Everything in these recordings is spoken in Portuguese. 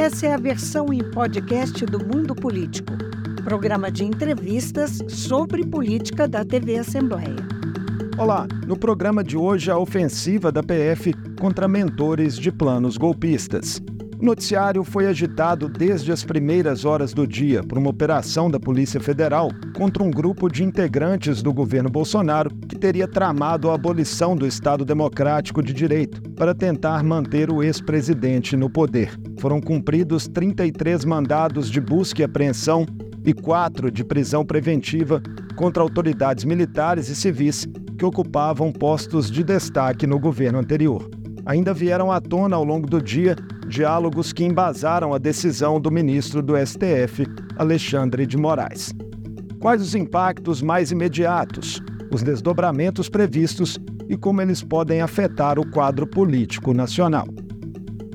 Essa é a versão em podcast do Mundo Político, programa de entrevistas sobre política da TV Assembleia. Olá, no programa de hoje a ofensiva da PF contra mentores de planos golpistas. O noticiário foi agitado desde as primeiras horas do dia por uma operação da Polícia Federal contra um grupo de integrantes do governo Bolsonaro que teria tramado a abolição do Estado Democrático de Direito para tentar manter o ex-presidente no poder. Foram cumpridos 33 mandados de busca e apreensão e quatro de prisão preventiva contra autoridades militares e civis que ocupavam postos de destaque no governo anterior. Ainda vieram à tona ao longo do dia diálogos que embasaram a decisão do ministro do STF, Alexandre de Moraes. Quais os impactos mais imediatos, os desdobramentos previstos e como eles podem afetar o quadro político nacional?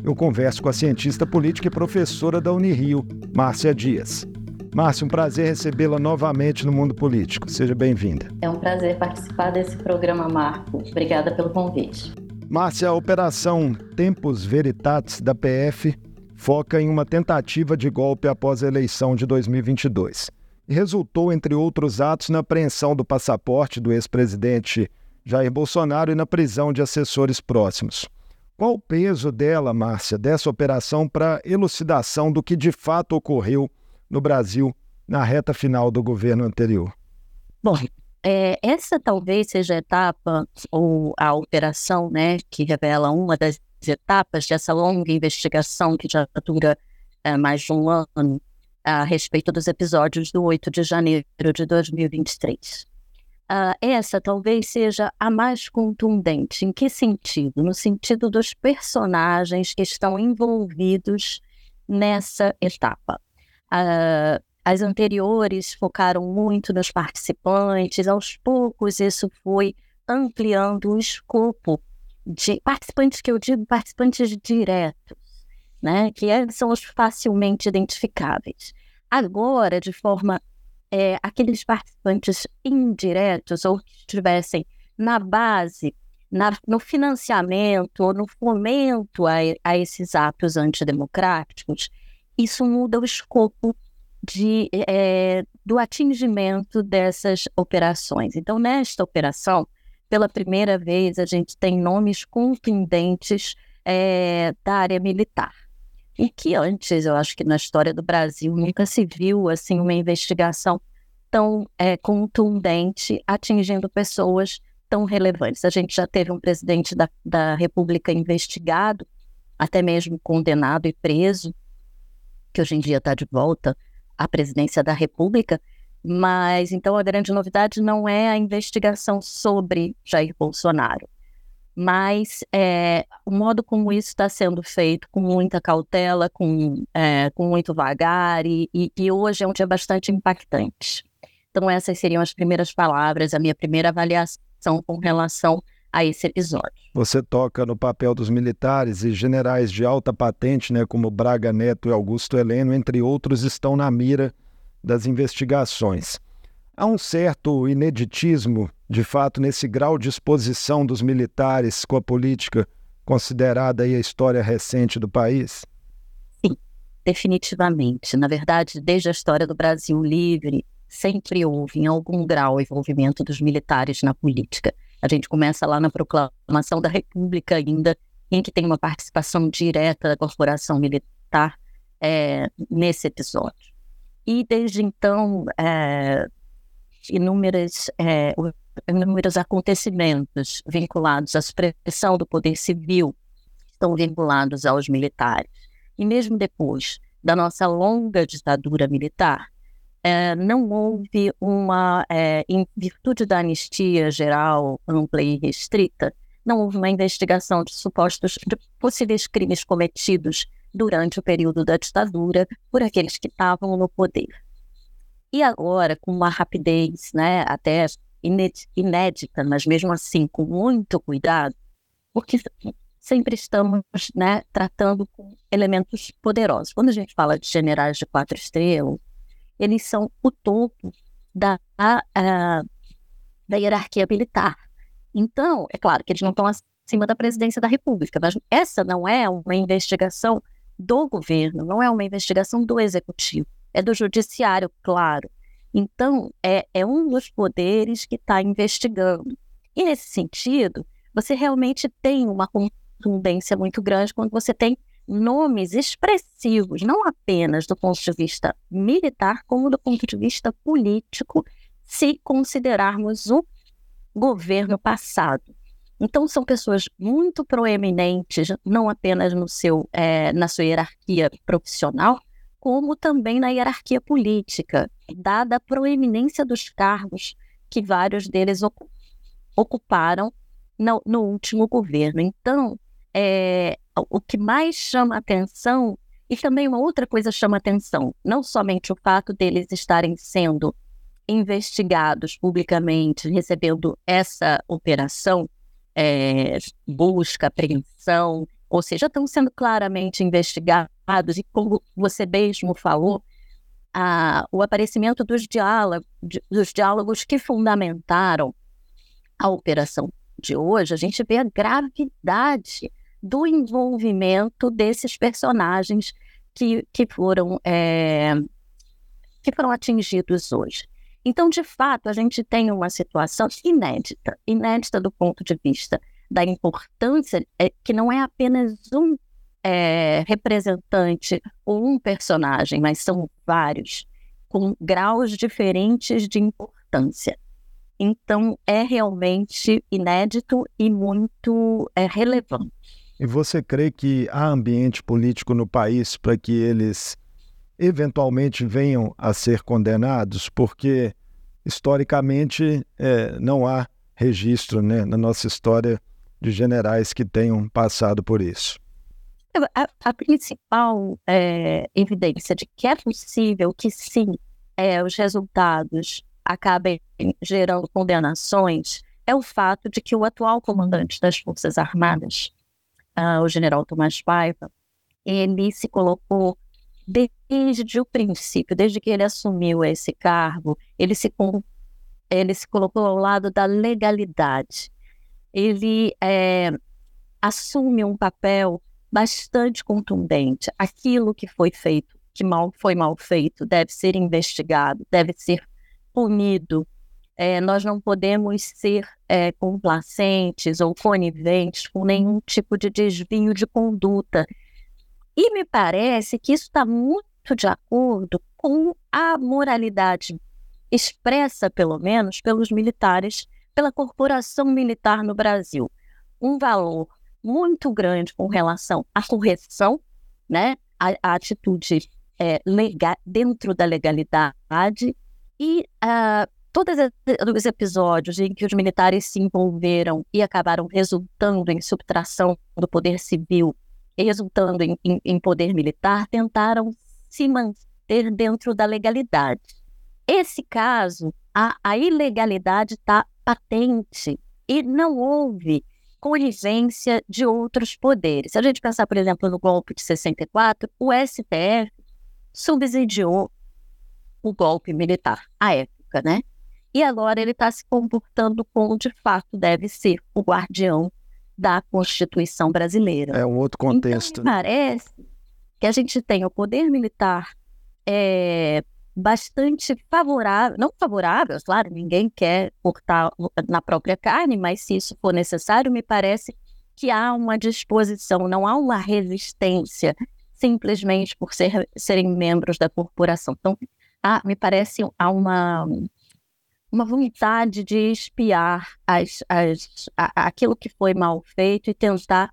Eu converso com a cientista política e professora da Unirio, Márcia Dias. Márcia, um prazer recebê-la novamente no mundo político. Seja bem-vinda. É um prazer participar desse programa, Marco. Obrigada pelo convite. Márcia, a Operação Tempos Veritatis da PF foca em uma tentativa de golpe após a eleição de 2022 e resultou, entre outros atos, na apreensão do passaporte do ex-presidente Jair Bolsonaro e na prisão de assessores próximos. Qual o peso dela, Márcia, dessa operação para elucidação do que de fato ocorreu no Brasil na reta final do governo anterior? Bom, é, essa talvez seja a etapa ou a operação, né, que revela uma das etapas dessa longa investigação que já dura é, mais de um ano a respeito dos episódios do 8 de janeiro de 2023. Uh, essa talvez seja a mais contundente. Em que sentido? No sentido dos personagens que estão envolvidos nessa etapa. Uh, as anteriores focaram muito nos participantes, aos poucos isso foi ampliando o escopo de participantes que eu digo participantes diretos, né, que é, são os facilmente identificáveis. Agora, de forma é, aqueles participantes indiretos ou que estivessem na base, na, no financiamento ou no fomento a, a esses atos antidemocráticos, isso muda o escopo de, é, do atingimento dessas operações. Então, nesta operação, pela primeira vez, a gente tem nomes contundentes é, da área militar. E que antes, eu acho que na história do Brasil, nunca se viu assim uma investigação tão é, contundente atingindo pessoas tão relevantes. A gente já teve um presidente da, da República investigado, até mesmo condenado e preso, que hoje em dia está de volta à presidência da República, mas então a grande novidade não é a investigação sobre Jair Bolsonaro, mas é, o modo como isso está sendo feito, com muita cautela, com, é, com muito vagar, e, e, e hoje é um dia bastante impactante. Então, essas seriam as primeiras palavras, a minha primeira avaliação com relação a esse episódio. Você toca no papel dos militares e generais de alta patente, né, como Braga Neto e Augusto Heleno, entre outros, estão na mira das investigações. Há um certo ineditismo, de fato, nesse grau de exposição dos militares com a política considerada aí a história recente do país? Sim, definitivamente. Na verdade, desde a história do Brasil livre, sempre houve, em algum grau, envolvimento dos militares na política. A gente começa lá na proclamação da República ainda, em que tem uma participação direta da corporação militar é, nesse episódio. E desde então, é, inúmeras, é, inúmeros acontecimentos vinculados à supressão do poder civil estão vinculados aos militares. E mesmo depois da nossa longa ditadura militar, é, não houve uma, é, em virtude da anistia geral, ampla e restrita, não houve uma investigação de supostos de possíveis crimes cometidos durante o período da ditadura por aqueles que estavam no poder. E agora, com uma rapidez, né, até inédita, mas mesmo assim com muito cuidado, porque sempre estamos né, tratando com elementos poderosos. Quando a gente fala de generais de quatro estrelas, eles são o topo da, a, a, da hierarquia militar. Então, é claro que eles não estão acima da presidência da República, mas essa não é uma investigação do governo, não é uma investigação do executivo, é do judiciário, claro. Então, é, é um dos poderes que está investigando. E nesse sentido, você realmente tem uma contundência muito grande quando você tem nomes expressivos, não apenas do ponto de vista militar, como do ponto de vista político, se considerarmos o governo passado. Então, são pessoas muito proeminentes, não apenas no seu, é, na sua hierarquia profissional, como também na hierarquia política, dada a proeminência dos cargos que vários deles ocuparam no, no último governo. Então, é, o que mais chama atenção, e também uma outra coisa chama atenção, não somente o fato deles estarem sendo investigados publicamente, recebendo essa operação, é, busca, apreensão, ou seja, estão sendo claramente investigados, e como você mesmo falou, a, o aparecimento dos dos diálogos que fundamentaram a operação de hoje, a gente vê a gravidade do envolvimento desses personagens que, que, foram, é, que foram atingidos hoje. Então, de fato, a gente tem uma situação inédita, inédita do ponto de vista da importância, é, que não é apenas um é, representante ou um personagem, mas são vários, com graus diferentes de importância. Então, é realmente inédito e muito é, relevante. E você crê que há ambiente político no país para que eles eventualmente venham a ser condenados? Porque, historicamente, é, não há registro né, na nossa história de generais que tenham passado por isso. A, a principal é, evidência de que é possível que sim, é, os resultados acabem gerando condenações é o fato de que o atual comandante das Forças Armadas, uh, o general Tomás Paiva, ele se colocou desde o princípio, desde que ele assumiu esse cargo, ele se, ele se colocou ao lado da legalidade. Ele é, assume um papel bastante contundente. Aquilo que foi feito, que mal foi mal feito, deve ser investigado, deve ser punido. É, nós não podemos ser é, complacentes ou coniventes com nenhum tipo de desvio de conduta. E me parece que isso está muito de acordo com a moralidade expressa, pelo menos, pelos militares, pela corporação militar no Brasil. Um valor muito grande com relação à correção, né? a, a atitude é, legal, dentro da legalidade e uh, todos os episódios em que os militares se envolveram e acabaram resultando em subtração do poder civil e resultando em, em, em poder militar tentaram se manter dentro da legalidade. Esse caso, a, a ilegalidade está patente e não houve conivência de outros poderes. Se a gente pensar, por exemplo, no golpe de 64, o STF subsidiou o golpe militar à época, né? E agora ele está se comportando como de fato deve ser o guardião da Constituição brasileira. É um outro contexto. Então, me parece que a gente tem o poder militar é, bastante favorável, não favorável, claro, ninguém quer cortar na própria carne, mas se isso for necessário, me parece que há uma disposição, não há uma resistência simplesmente por ser, serem membros da corporação. Então, há, me parece há uma, uma vontade de espiar as, as, a, aquilo que foi mal feito e tentar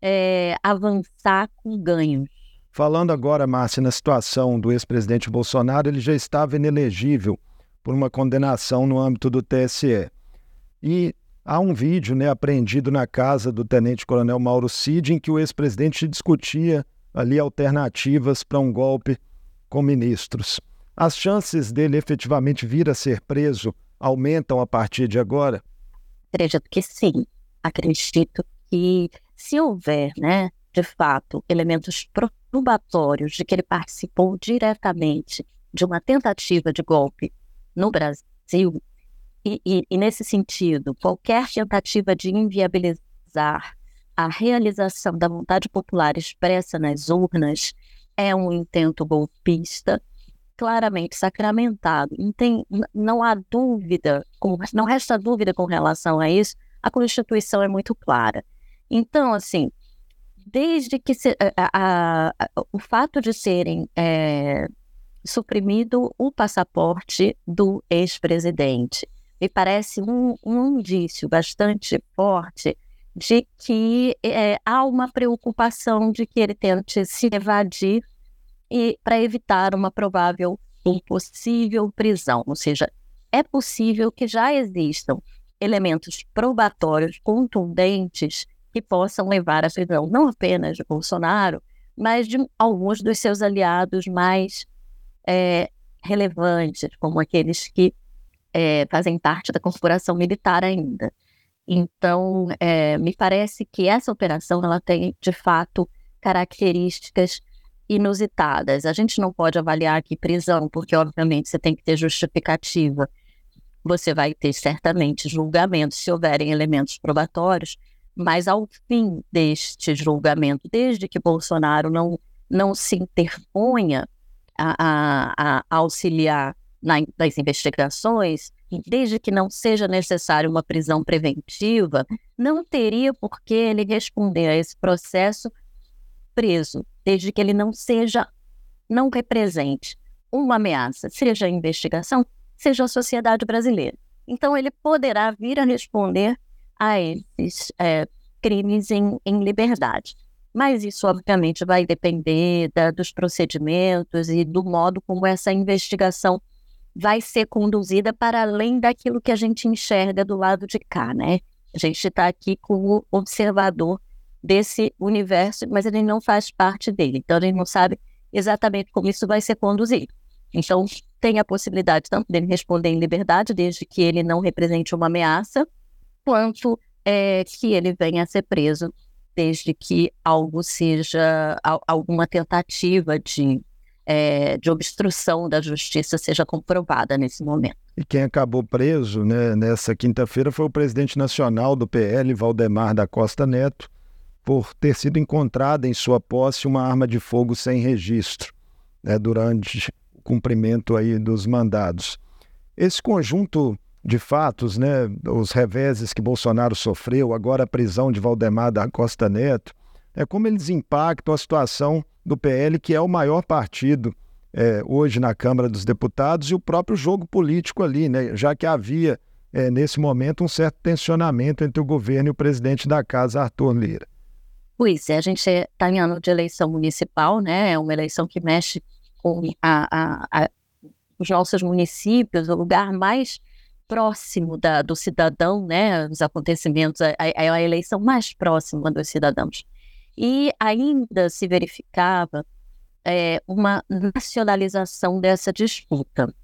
é, avançar com ganhos. Falando agora, Márcia, na situação do ex-presidente Bolsonaro, ele já estava inelegível por uma condenação no âmbito do TSE. E há um vídeo né, apreendido na casa do tenente-coronel Mauro Cid em que o ex-presidente discutia ali alternativas para um golpe com ministros. As chances dele efetivamente vir a ser preso aumentam a partir de agora? Acredito que sim. Acredito que se houver, né, de fato, elementos probatórios de que ele participou diretamente de uma tentativa de golpe no Brasil, e, e, e nesse sentido, qualquer tentativa de inviabilizar a, a realização da vontade popular expressa nas urnas é um intento golpista claramente sacramentado. Não, tem, não há dúvida, não resta dúvida com relação a isso, a Constituição é muito clara. Então, assim, desde que se, a, a, o fato de serem é, suprimido o passaporte do ex-presidente me parece um, um indício bastante forte de que é, há uma preocupação de que ele tente se evadir e para evitar uma provável impossível prisão, ou seja, é possível que já existam elementos probatórios contundentes que possam levar à prisão não apenas de Bolsonaro, mas de alguns dos seus aliados mais é, relevantes, como aqueles que é, fazem parte da corporação militar ainda. Então, é, me parece que essa operação ela tem, de fato, características inusitadas. A gente não pode avaliar aqui prisão, porque, obviamente, você tem que ter justificativa. Você vai ter, certamente, julgamento se houverem elementos probatórios, mas ao fim deste julgamento, desde que Bolsonaro não, não se interponha a, a, a auxiliar na, nas investigações, desde que não seja necessário uma prisão preventiva, não teria por que ele responder a esse processo preso, desde que ele não seja, não represente uma ameaça, seja a investigação, seja a sociedade brasileira. Então, ele poderá vir a responder a esses é, crimes em, em liberdade. Mas isso, obviamente, vai depender da, dos procedimentos e do modo como essa investigação vai ser conduzida para além daquilo que a gente enxerga do lado de cá, né? A gente está aqui como observador desse universo, mas ele não faz parte dele. Então, gente não sabe exatamente como isso vai ser conduzido. Então, tem a possibilidade tanto dele responder em liberdade, desde que ele não represente uma ameaça, quanto é, que ele venha a ser preso, desde que algo seja, alguma tentativa de é, de obstrução da justiça seja comprovada nesse momento. E quem acabou preso né, nessa quinta-feira foi o presidente nacional do PL, Valdemar da Costa Neto, por ter sido encontrada em sua posse uma arma de fogo sem registro né, durante o cumprimento aí dos mandados. Esse conjunto de fatos, né, os reveses que Bolsonaro sofreu, agora a prisão de Valdemar da Costa Neto, é como eles impactam a situação do PL, que é o maior partido é, hoje na Câmara dos Deputados, e o próprio jogo político ali, né? já que havia, é, nesse momento, um certo tensionamento entre o governo e o presidente da casa, Arthur Lira. Pois é, a gente está em ano de eleição municipal, né? É uma eleição que mexe com a, a, a, os nossos municípios, o lugar mais próximo da, do cidadão, né? Os acontecimentos, é a, a eleição mais próxima dos cidadãos. E ainda se verificava é, uma nacionalização dessa disputa,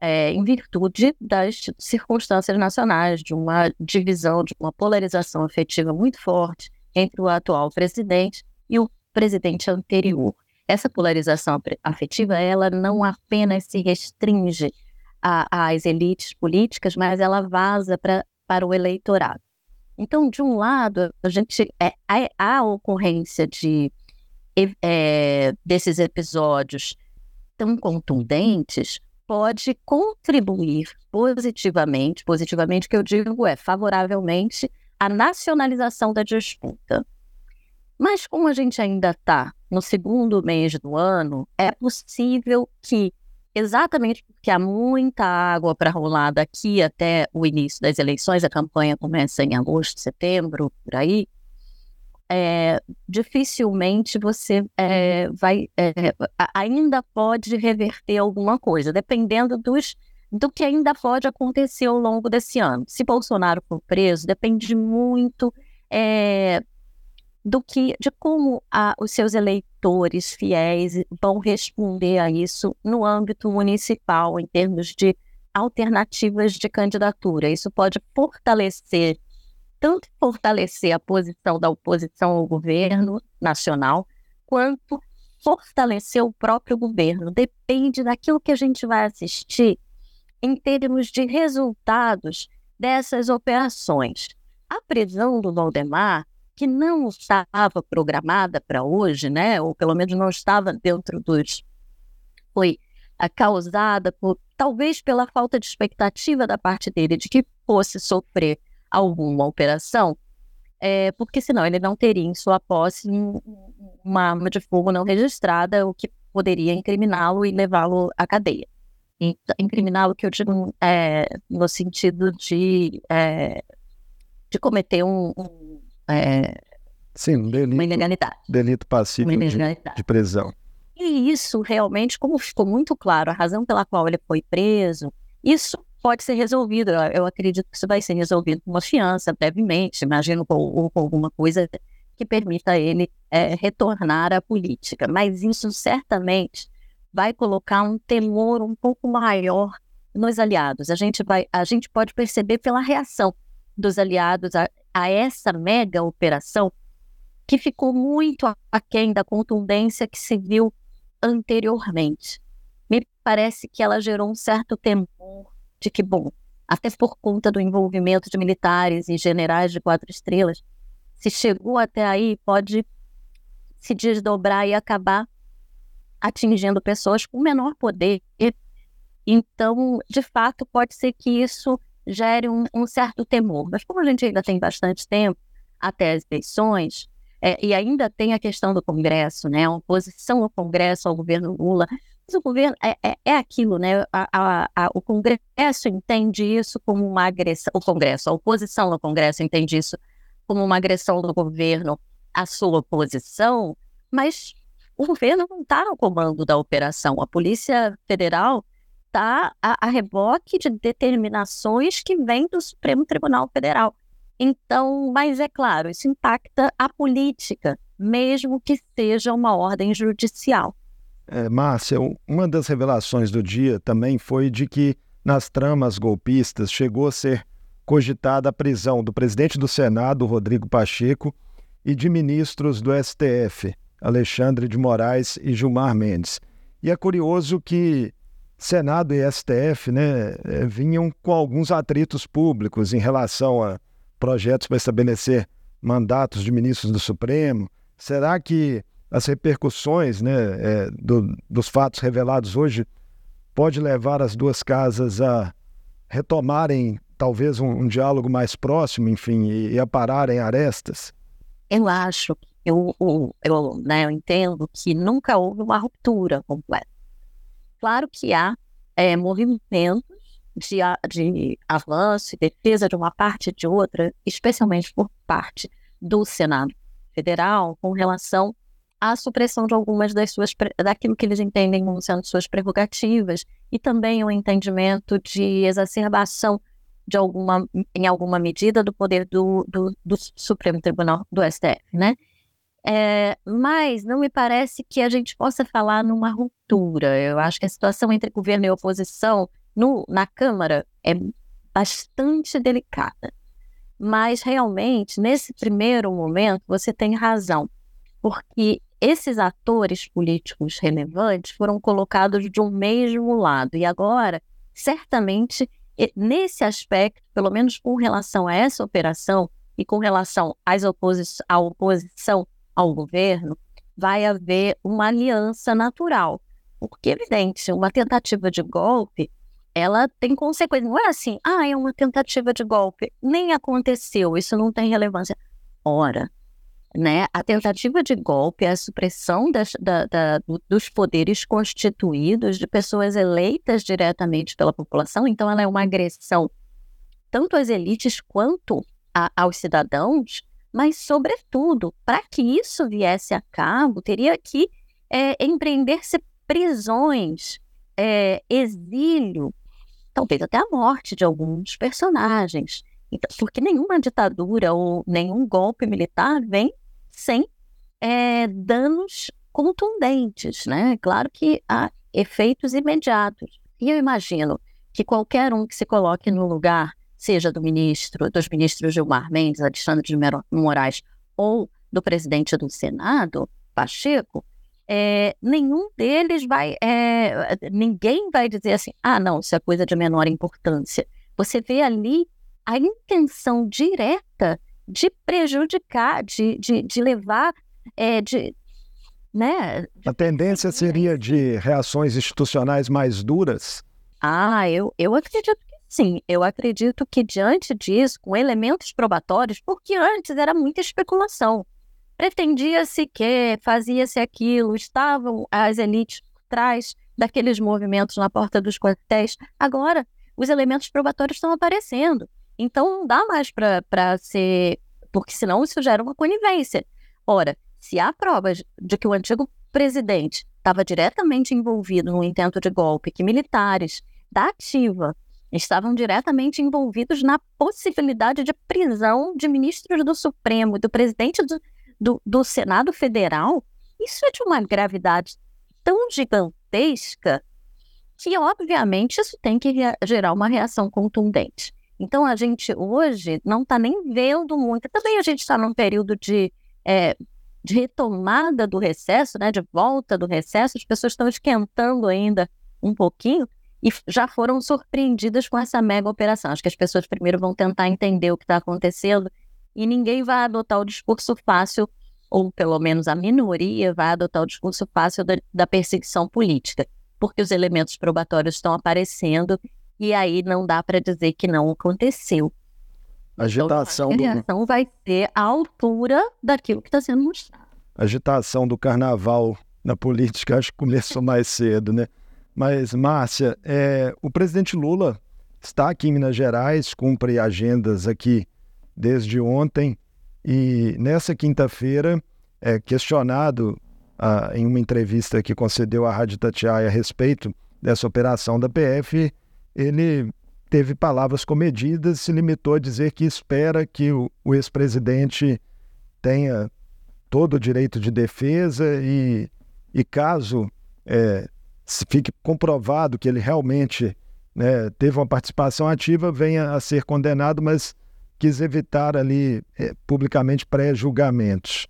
é, em virtude das circunstâncias nacionais, de uma divisão, de uma polarização afetiva muito forte entre o atual presidente e o presidente anterior. Essa polarização afetiva, ela não apenas se restringe às elites políticas, mas ela vaza pra, para o eleitorado. Então, de um lado, a gente é, a, a ocorrência de é, desses episódios tão contundentes pode contribuir positivamente, positivamente que eu digo é favoravelmente à nacionalização da disputa. Mas como a gente ainda está no segundo mês do ano, é possível que exatamente porque há muita água para rolar daqui até o início das eleições, a campanha começa em agosto, setembro, por aí, é, dificilmente você é, vai é, ainda pode reverter alguma coisa, dependendo dos, do que ainda pode acontecer ao longo desse ano. Se Bolsonaro for preso, depende muito é, do que de como a, os seus eleitores fiéis vão responder a isso no âmbito municipal, em termos de alternativas de candidatura. Isso pode fortalecer, tanto fortalecer a posição da oposição ao governo nacional, quanto fortalecer o próprio governo. Depende daquilo que a gente vai assistir em termos de resultados dessas operações. A prisão do Valdemar que não estava programada para hoje, né, ou pelo menos não estava dentro dos. foi a, causada por, talvez pela falta de expectativa da parte dele de que fosse sofrer alguma operação, é, porque senão ele não teria em sua posse uma arma de fogo não registrada, o que poderia incriminá-lo e levá-lo à cadeia. Incriminá-lo, que eu digo é, no sentido de, é, de cometer um, um é, Sim, um delito, uma ilegalidade. Delito passivo de, de prisão. E isso realmente, como ficou muito claro, a razão pela qual ele foi preso, isso pode ser resolvido. Eu acredito que isso vai ser resolvido com uma fiança, brevemente, imagino, ou com alguma coisa que permita ele é, retornar à política. Mas isso certamente vai colocar um temor um pouco maior nos aliados. A gente, vai, a gente pode perceber pela reação dos aliados a, a essa mega operação que ficou muito aquém da contundência que se viu anteriormente. Me parece que ela gerou um certo temor de que, bom, até por conta do envolvimento de militares e generais de quatro estrelas, se chegou até aí, pode se desdobrar e acabar atingindo pessoas com menor poder. Então, de fato, pode ser que isso gere um, um certo temor. Mas como a gente ainda tem bastante tempo até as eleições, é, e ainda tem a questão do Congresso, né? A oposição ao Congresso, ao governo Lula, mas o governo é, é, é aquilo, né? A, a, a, o Congresso entende isso como uma agressão. O Congresso, a oposição no Congresso entende isso como uma agressão do governo à sua oposição, mas o governo não está no comando da operação. A Polícia Federal está a, a reboque de determinações que vêm do Supremo Tribunal Federal. Então, mas é claro, isso impacta a política, mesmo que seja uma ordem judicial. É, Márcia, uma das revelações do dia também foi de que nas tramas golpistas chegou a ser cogitada a prisão do presidente do Senado, Rodrigo Pacheco, e de ministros do STF, Alexandre de Moraes e Gilmar Mendes. E é curioso que Senado e STF né, é, vinham com alguns atritos públicos em relação a projetos para estabelecer mandatos de ministros do Supremo. Será que as repercussões né, é, do, dos fatos revelados hoje pode levar as duas casas a retomarem talvez um, um diálogo mais próximo, enfim, e, e, a pararem arestas? Eu acho, eu, eu, eu, né, eu entendo que nunca houve uma ruptura completa. Claro que há é, movimentos de, de avanço e defesa de uma parte e de outra, especialmente por parte do Senado Federal, com relação a supressão de algumas das suas, daquilo que eles entendem como sendo suas prerrogativas, e também o um entendimento de exacerbação de alguma, em alguma medida do poder do, do, do Supremo Tribunal do STF, né? É, mas não me parece que a gente possa falar numa ruptura. Eu acho que a situação entre governo e oposição no, na Câmara é bastante delicada. Mas realmente, nesse primeiro momento, você tem razão, porque esses atores políticos relevantes foram colocados de um mesmo lado. E agora, certamente, nesse aspecto, pelo menos com relação a essa operação e com relação às oposi à oposição ao governo, vai haver uma aliança natural. Porque, evidente, uma tentativa de golpe, ela tem consequências. Não é assim, ah, é uma tentativa de golpe. Nem aconteceu, isso não tem relevância. Ora, né? A tentativa de golpe é a supressão das, da, da, dos poderes constituídos de pessoas eleitas diretamente pela população, então ela é uma agressão tanto às elites quanto a, aos cidadãos, mas, sobretudo, para que isso viesse a cabo, teria que é, empreender-se prisões, é, exílio, talvez até a morte de alguns personagens. Então, porque nenhuma ditadura ou nenhum golpe militar vem sem é, danos contundentes, né? Claro que há efeitos imediatos. E eu imagino que qualquer um que se coloque no lugar, seja do ministro, dos ministros Gilmar Mendes, Alexandre de Moraes, ou do presidente do Senado, Pacheco, é, nenhum deles vai, é, ninguém vai dizer assim, ah, não, isso é coisa de menor importância. Você vê ali a intenção direta de prejudicar, de, de, de levar, é, de, né? A tendência seria de reações institucionais mais duras? Ah, eu, eu acredito sim. Eu acredito que diante disso, com elementos probatórios, porque antes era muita especulação. Pretendia-se que, fazia-se aquilo, estavam as elites por trás daqueles movimentos na porta dos quartéis. Agora, os elementos probatórios estão aparecendo. Então, não dá mais para ser. Porque senão isso gera uma conivência. Ora, se há provas de que o antigo presidente estava diretamente envolvido no intento de golpe, que militares da ativa estavam diretamente envolvidos na possibilidade de prisão de ministros do Supremo, do presidente do, do, do Senado Federal, isso é de uma gravidade tão gigantesca que, obviamente, isso tem que gerar uma reação contundente. Então, a gente hoje não está nem vendo muito. Também a gente está num período de, é, de retomada do recesso, né, de volta do recesso, as pessoas estão esquentando ainda um pouquinho e já foram surpreendidas com essa mega operação. Acho que as pessoas primeiro vão tentar entender o que está acontecendo e ninguém vai adotar o discurso fácil, ou pelo menos a minoria vai adotar o discurso fácil da, da perseguição política porque os elementos probatórios estão aparecendo e aí não dá para dizer que não aconteceu. Agitação então, a reação do... vai ser à altura daquilo que está sendo mostrado. Agitação do carnaval na política acho que começou mais cedo, né? Mas, Márcia, é, o presidente Lula está aqui em Minas Gerais, cumpre agendas aqui desde ontem, e nessa quinta-feira, é, questionado ah, em uma entrevista que concedeu à Rádio Tatiaia a respeito dessa operação da PF, ele teve palavras comedidas e se limitou a dizer que espera que o, o ex-presidente tenha todo o direito de defesa e, e caso é, fique comprovado que ele realmente né, teve uma participação ativa, venha a ser condenado, mas quis evitar ali é, publicamente pré-julgamentos.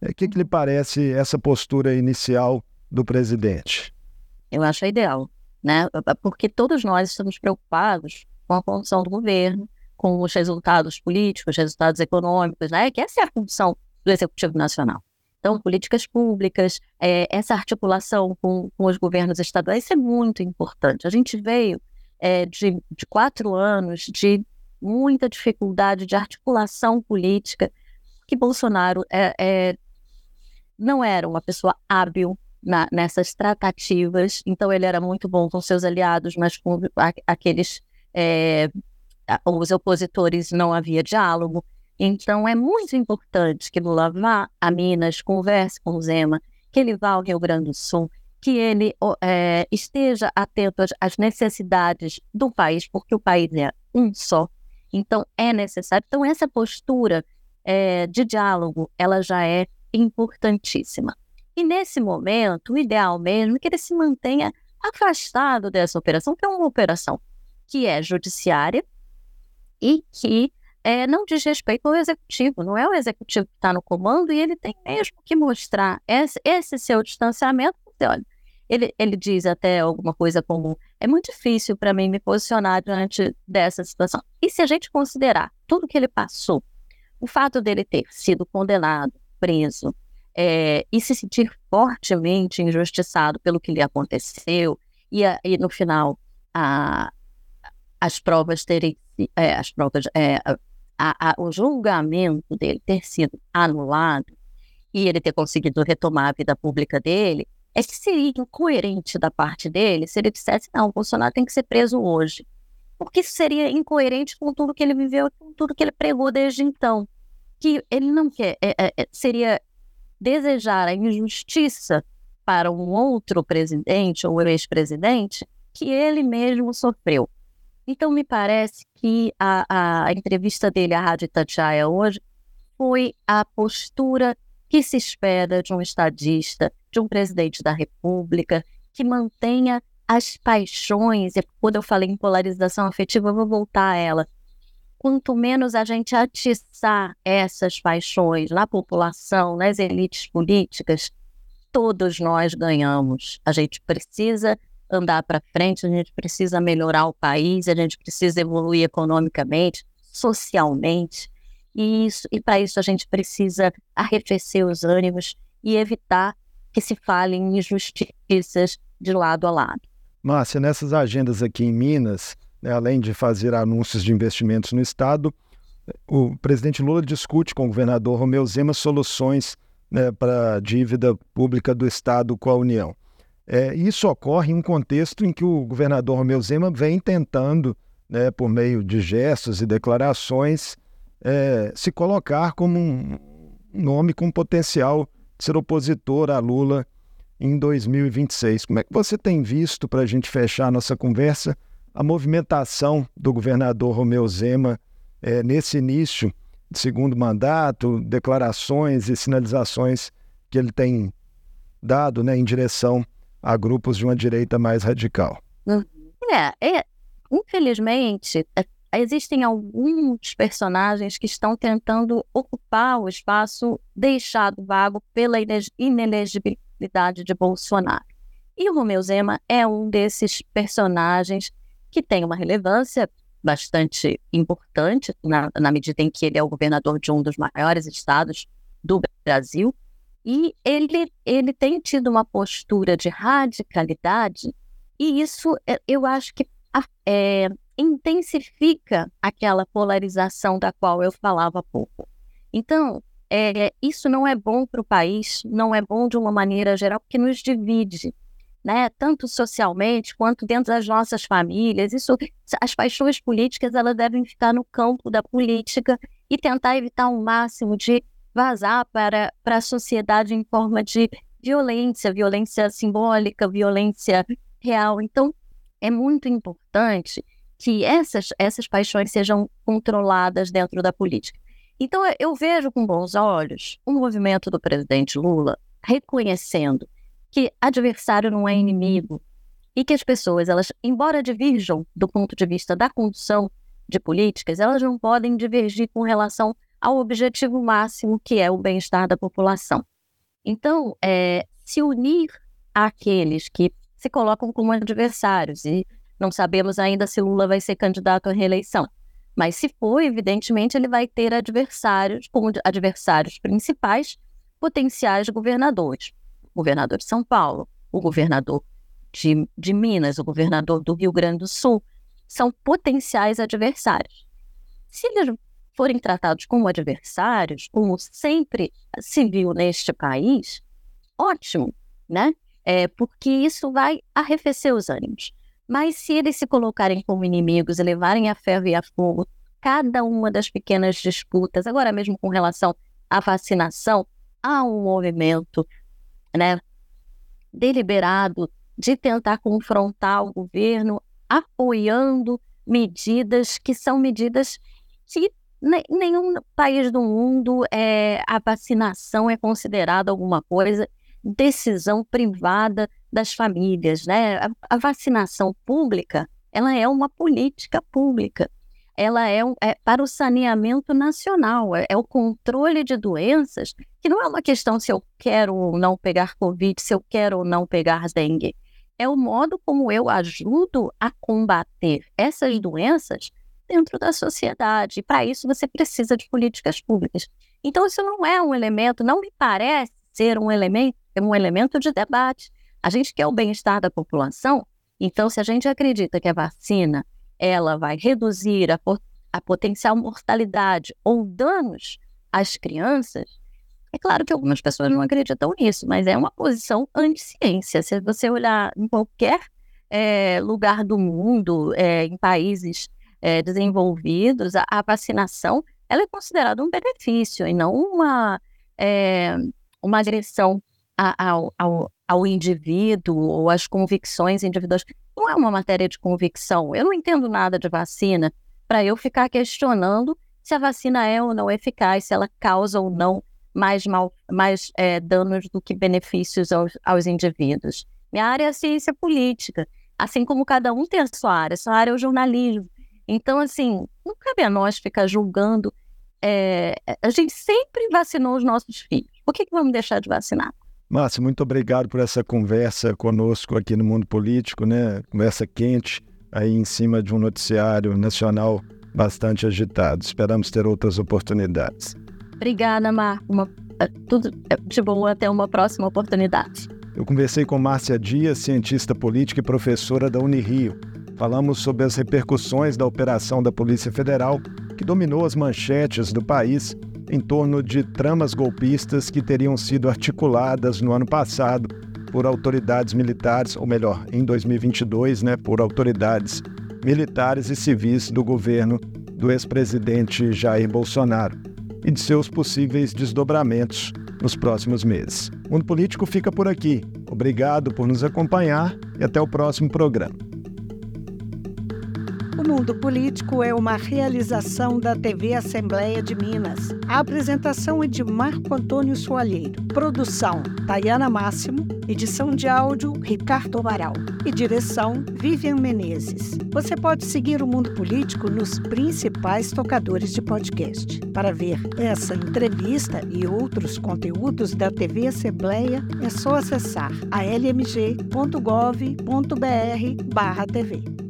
O é, que, que lhe parece essa postura inicial do presidente? Eu acho ideal, né? Porque todos nós estamos preocupados com a condição do governo, com os resultados políticos, resultados econômicos, né? Que essa é a função do Executivo Nacional. Então, políticas públicas, é, essa articulação com, com, os governos estaduais, isso é muito importante. A gente veio é, de, de quatro anos de muita dificuldade de articulação política, que Bolsonaro é, é não era uma pessoa hábil na, nessas tratativas, então ele era muito bom com seus aliados, mas com aqueles é, os opositores não havia diálogo. Então é muito importante que Lula vá a Minas, converse com o Zema, que ele vá ao Rio Grande do Sul, que ele é, esteja atento às necessidades do país, porque o país é um só. Então é necessário. Então essa postura é, de diálogo, ela já é importantíssima. E nesse momento, o ideal mesmo é que ele se mantenha afastado dessa operação, que é uma operação que é judiciária e que é, não diz respeito ao executivo. Não é o executivo que está no comando e ele tem mesmo que mostrar esse, esse seu distanciamento. Olha, ele, ele diz até alguma coisa como: é muito difícil para mim me posicionar diante dessa situação. E se a gente considerar tudo que ele passou, o fato dele ter sido condenado, preso é, e se sentir fortemente injustiçado pelo que lhe aconteceu, e, a, e no final a, as provas terem, é, as provas, é, o julgamento dele ter sido anulado e ele ter conseguido retomar a vida pública dele, é que seria incoerente da parte dele se ele dissesse, não, o Bolsonaro tem que ser preso hoje. Porque isso seria incoerente com tudo que ele viveu, com tudo que ele pregou desde então que ele não quer, é, é, é, seria desejar a injustiça para um outro presidente ou ex-presidente que ele mesmo sofreu. Então, me parece que a, a entrevista dele à Rádio Tatiaia hoje foi a postura que se espera de um estadista, de um presidente da República, que mantenha as paixões, e quando eu falei em polarização afetiva, eu vou voltar a ela, quanto menos a gente atiçar essas paixões na população, nas elites políticas, todos nós ganhamos. A gente precisa andar para frente, a gente precisa melhorar o país, a gente precisa evoluir economicamente, socialmente. E, isso, e para isso a gente precisa arrefecer os ânimos e evitar que se falem injustiças de lado a lado. Márcia, nessas agendas aqui em Minas, né, além de fazer anúncios de investimentos no Estado, o presidente Lula discute com o governador Romeu Zema soluções né, para a dívida pública do Estado com a União. É, isso ocorre em um contexto em que o governador Romeu Zema vem tentando, né, por meio de gestos e declarações, é, se colocar como um nome com potencial de ser opositor a Lula em 2026. Como é que você tem visto, para a gente fechar nossa conversa, a movimentação do governador Romeu Zema é, nesse início de segundo mandato, declarações e sinalizações que ele tem dado né, em direção a grupos de uma direita mais radical? É, é infelizmente, é, existem alguns personagens que estão tentando ocupar o espaço deixado vago pela inelegibilidade de Bolsonaro. E o Romeu Zema é um desses personagens que tem uma relevância bastante importante, na, na medida em que ele é o governador de um dos maiores estados do Brasil, e ele, ele tem tido uma postura de radicalidade, e isso é, eu acho que é, intensifica aquela polarização da qual eu falava há pouco. Então, é, isso não é bom para o país, não é bom de uma maneira geral, porque nos divide né, tanto socialmente quanto dentro das nossas famílias. Isso, as paixões políticas elas devem ficar no campo da política e tentar evitar o máximo de vazar para, para a sociedade em forma de violência, violência simbólica, violência real. Então, é muito importante que essas, essas paixões sejam controladas dentro da política. Então, eu vejo com bons olhos o movimento do presidente Lula reconhecendo que adversário não é inimigo e que as pessoas, elas, embora divirjam do ponto de vista da condução de políticas, elas não podem divergir com relação ao objetivo máximo que é o bem-estar da população. Então, é, se unir àqueles que se colocam como adversários e não sabemos ainda se Lula vai ser candidato à reeleição. Mas se for, evidentemente, ele vai ter adversários, como adversários principais, potenciais governadores governador de São Paulo, o governador de, de Minas, o governador do Rio Grande do Sul, são potenciais adversários. Se eles forem tratados como adversários, como sempre se viu neste país, ótimo, né? É, porque isso vai arrefecer os ânimos. Mas se eles se colocarem como inimigos e levarem a ferro e a fogo cada uma das pequenas disputas, agora mesmo com relação à vacinação, há um movimento né, deliberado de tentar confrontar o governo, apoiando medidas que são medidas que nenhum país do mundo é, a vacinação é considerada alguma coisa decisão privada das famílias, né? A, a vacinação pública, ela é uma política pública ela é, é para o saneamento nacional, é, é, o controle de doenças, que não é uma questão se eu quero ou não pegar Covid, se eu quero ou não pegar dengue. É o modo como eu ajudo a combater essas doenças dentro da sociedade. Para isso você precisa de políticas públicas. Então, isso não é um elemento, não me parece ser um elemento, um elemento de debate. A gente quer o bem-estar da população, então, se a gente acredita que a vacina ela vai reduzir a, a potencial mortalidade ou danos às crianças, é claro que algumas pessoas não acreditam nisso, mas é uma posição anti-ciência. Se você olhar em qualquer é, lugar do mundo, é, em países é, desenvolvidos, a, a, vacinação ela é considerada um benefício e não uma, uma agressão ao, ao, ao indivíduo ou às convicções individuais não é uma matéria de convicção. Eu não entendo nada de vacina para eu ficar questionando se a vacina é ou não eficaz, se ela causa ou não mais, mal, mais é, danos do que benefícios aos, aos indivíduos. Minha área é a ciência política, assim como cada um tem a sua área. Sua área é o jornalismo. Então, assim, não cabe a nós ficar julgando. É, a gente sempre vacinou os nossos filhos. Por que, que vamos deixar de vacinar? Márcio, muito obrigado por essa conversa conosco aqui no Mundo Político, né? Conversa quente aí em cima de um noticiário nacional bastante agitado. Esperamos ter outras oportunidades. Obrigada, Mar. Uma, é, tudo é, de boa, até uma próxima oportunidade. Eu conversei com Márcia Dias, cientista política e professora da Unirio. Falamos sobre as repercussões da operação da Polícia Federal, que dominou as manchetes do país em torno de tramas golpistas que teriam sido articuladas no ano passado por autoridades militares, ou melhor, em 2022, né, por autoridades militares e civis do governo do ex-presidente Jair Bolsonaro e de seus possíveis desdobramentos nos próximos meses. O Mundo Político fica por aqui. Obrigado por nos acompanhar e até o próximo programa. O Mundo Político é uma realização da TV Assembleia de Minas. A apresentação é de Marco Antônio Soalheiro. Produção: Tayana Máximo. Edição de áudio: Ricardo Amaral. E direção: Vivian Menezes. Você pode seguir o Mundo Político nos principais tocadores de podcast. Para ver essa entrevista e outros conteúdos da TV Assembleia, é só acessar a lmg.gov.br/tv.